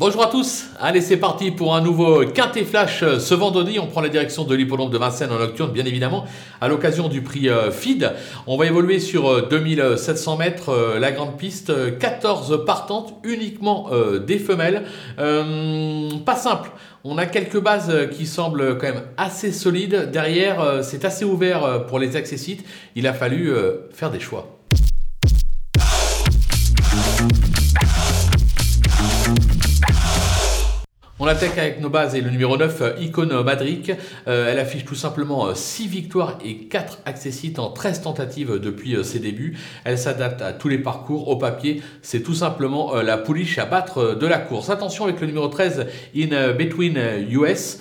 Bonjour à tous, allez c'est parti pour un nouveau Quintet Flash euh, ce vendredi. On prend la direction de l'hippodrome de Vincennes en nocturne, bien évidemment, à l'occasion du prix euh, FID. On va évoluer sur 2700 euh, mètres, la grande piste, 14 partantes, uniquement des femelles. pas simple. On a quelques bases qui semblent quand même assez solides. Derrière, c'est assez ouvert pour les accessites. Il a fallu faire des choix. On attaque avec nos bases et le numéro 9, euh, Icône Madric. Euh, elle affiche tout simplement 6 euh, victoires et 4 accessites en 13 tentatives depuis ses débuts. Elle s'adapte à tous les parcours. Au papier, c'est tout simplement la pouliche à battre de la course. Attention avec le numéro 13, In Between US,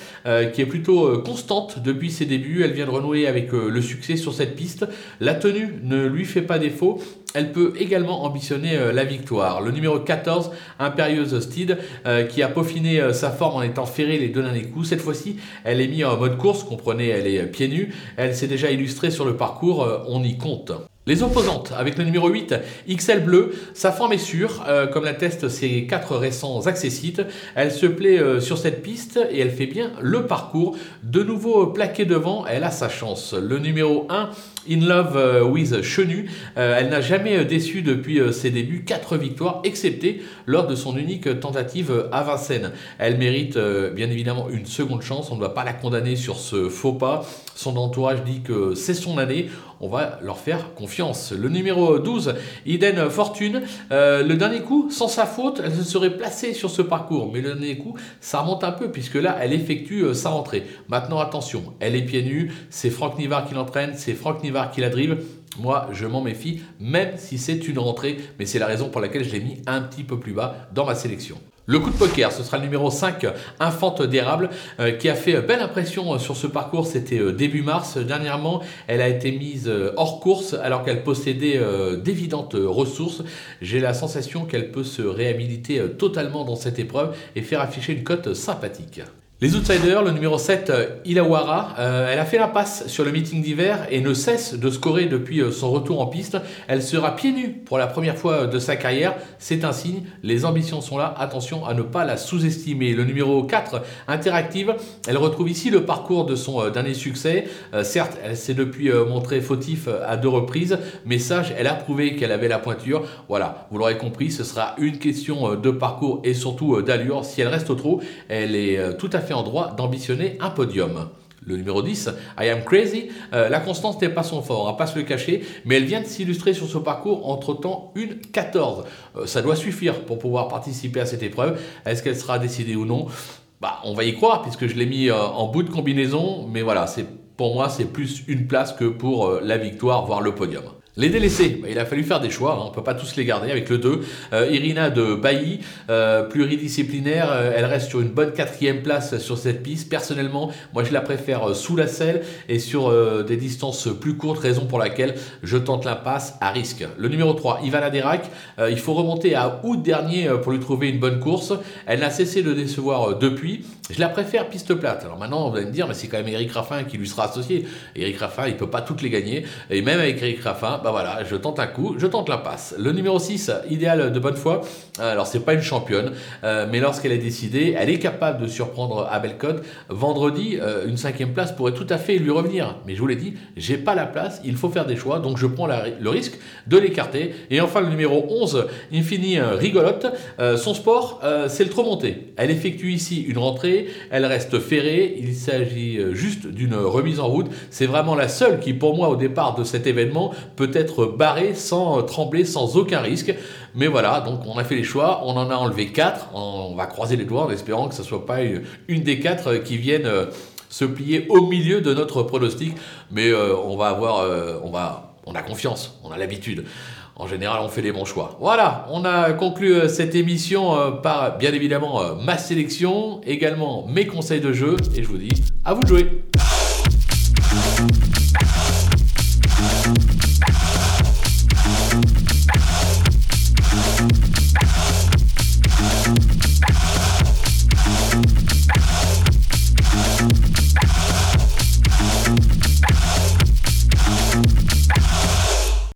qui est plutôt constante depuis ses débuts. Elle vient de renouer avec le succès sur cette piste. La tenue ne lui fait pas défaut elle peut également ambitionner euh, la victoire. Le numéro 14, Impérieuse Steed, euh, qui a peaufiné euh, sa forme en étant ferré les deux derniers coups. Cette fois-ci, elle est mise en mode course, comprenez, elle est pieds nus. Elle s'est déjà illustrée sur le parcours, on y compte. Les opposantes, avec le numéro 8, XL Bleu, sa forme est sûre, comme l'attestent ses quatre récents accessites. Elle se plaît sur cette piste et elle fait bien le parcours. De nouveau plaqué devant, elle a sa chance. Le numéro 1, In Love euh, with Chenu, elle n'a jamais déçu depuis ses débuts, quatre victoires, excepté lors de son unique tentative à Vincennes. Elle mérite bien évidemment une seconde chance, on ne doit pas la condamner sur ce faux pas. Son entourage dit que c'est son année, on va leur faire confiance. Le numéro 12, Eden Fortune, euh, le dernier coup, sans sa faute, elle se serait placée sur ce parcours. Mais le dernier coup, ça remonte un peu, puisque là, elle effectue euh, sa rentrée. Maintenant, attention, elle est pieds nus, c'est Franck Nivard qui l'entraîne, c'est Franck Nivard qui la drive. Moi, je m'en méfie, même si c'est une rentrée, mais c'est la raison pour laquelle je l'ai mis un petit peu plus bas dans ma sélection. Le coup de poker, ce sera le numéro 5, Infante d'érable, euh, qui a fait belle impression euh, sur ce parcours. C'était euh, début mars. Dernièrement, elle a été mise hors course alors qu'elle possédait d'évidentes ressources. J'ai la sensation qu'elle peut se réhabiliter totalement dans cette épreuve et faire afficher une cote sympathique. Les outsiders, le numéro 7, euh, Ilawara, euh, elle a fait la passe sur le meeting d'hiver et ne cesse de scorer depuis euh, son retour en piste. Elle sera pieds nus pour la première fois de sa carrière. C'est un signe, les ambitions sont là. Attention à ne pas la sous-estimer. Le numéro 4, Interactive, elle retrouve ici le parcours de son dernier succès. certes, elle s'est depuis montrée fautif à deux reprises, mais sage, elle a prouvé qu'elle avait la pointure. Voilà, vous l'aurez compris, ce sera une question de parcours et surtout d'allure. Si elle reste trop, elle est tout à fait en droit d'ambitionner un podium. Le numéro 10, I Am Crazy, euh, la constance n'est pas son fort, on va pas se le cacher, mais elle vient de s'illustrer sur ce parcours entre-temps une 14. Euh, ça doit suffire pour pouvoir participer à cette épreuve. Est-ce qu'elle sera décidée ou non? Bah, On va y croire puisque je l'ai mis euh, en bout de combinaison, mais voilà, pour moi c'est plus une place que pour la victoire, voire le podium. Les délaissés, bah, il a fallu faire des choix, hein. on ne peut pas tous les garder avec le 2. Euh, Irina de Bailly, euh, pluridisciplinaire, euh, elle reste sur une bonne quatrième place sur cette piste. Personnellement, moi je la préfère sous la selle et sur des distances plus courtes, raison pour laquelle je tente la passe à risque. Le numéro 3, Ivana Derac, il faut remonter à août dernier pour lui trouver une bonne course. Elle n'a cessé de décevoir depuis. Je la préfère piste plate. Alors maintenant, vous allez me dire, mais c'est quand même Eric Raffin qui lui sera associé. Eric Raffin, il ne peut pas toutes les gagner. Et même avec Eric Raffin, bah je tente un coup, je tente la passe. Le numéro 6, idéal de bonne foi. Alors, c'est pas une championne, euh, mais lorsqu'elle est décidée, elle est capable de surprendre Abel Code. Vendredi, euh, une cinquième place pourrait tout à fait lui revenir. Mais je vous l'ai dit, j'ai pas la place, il faut faire des choix, donc je prends le risque de l'écarter. Et enfin, le numéro 11, Infini Rigolote. Euh, son sport, c'est le trop monté. Elle effectue ici une rentrée elle reste ferrée, il s'agit euh, juste d'une remise en route. C'est vraiment la seule qui, pour moi, au départ de cet événement, peut être barrée sans euh, trembler, sans aucun risque. Mais voilà, donc on a fait les choix, on en a enlevé 4, on va croiser les doigts en espérant que ce ne soit pas une, des 4 euh, qui viennent se plier au milieu de notre pronostic. Mais on va avoir, on va, on a confiance, on a l'habitude. En général, on fait les bons choix. Voilà, on a conclu euh, cette émission euh, par bien évidemment euh, ma sélection, également mes conseils de jeu, et je vous dis à vous de jouer.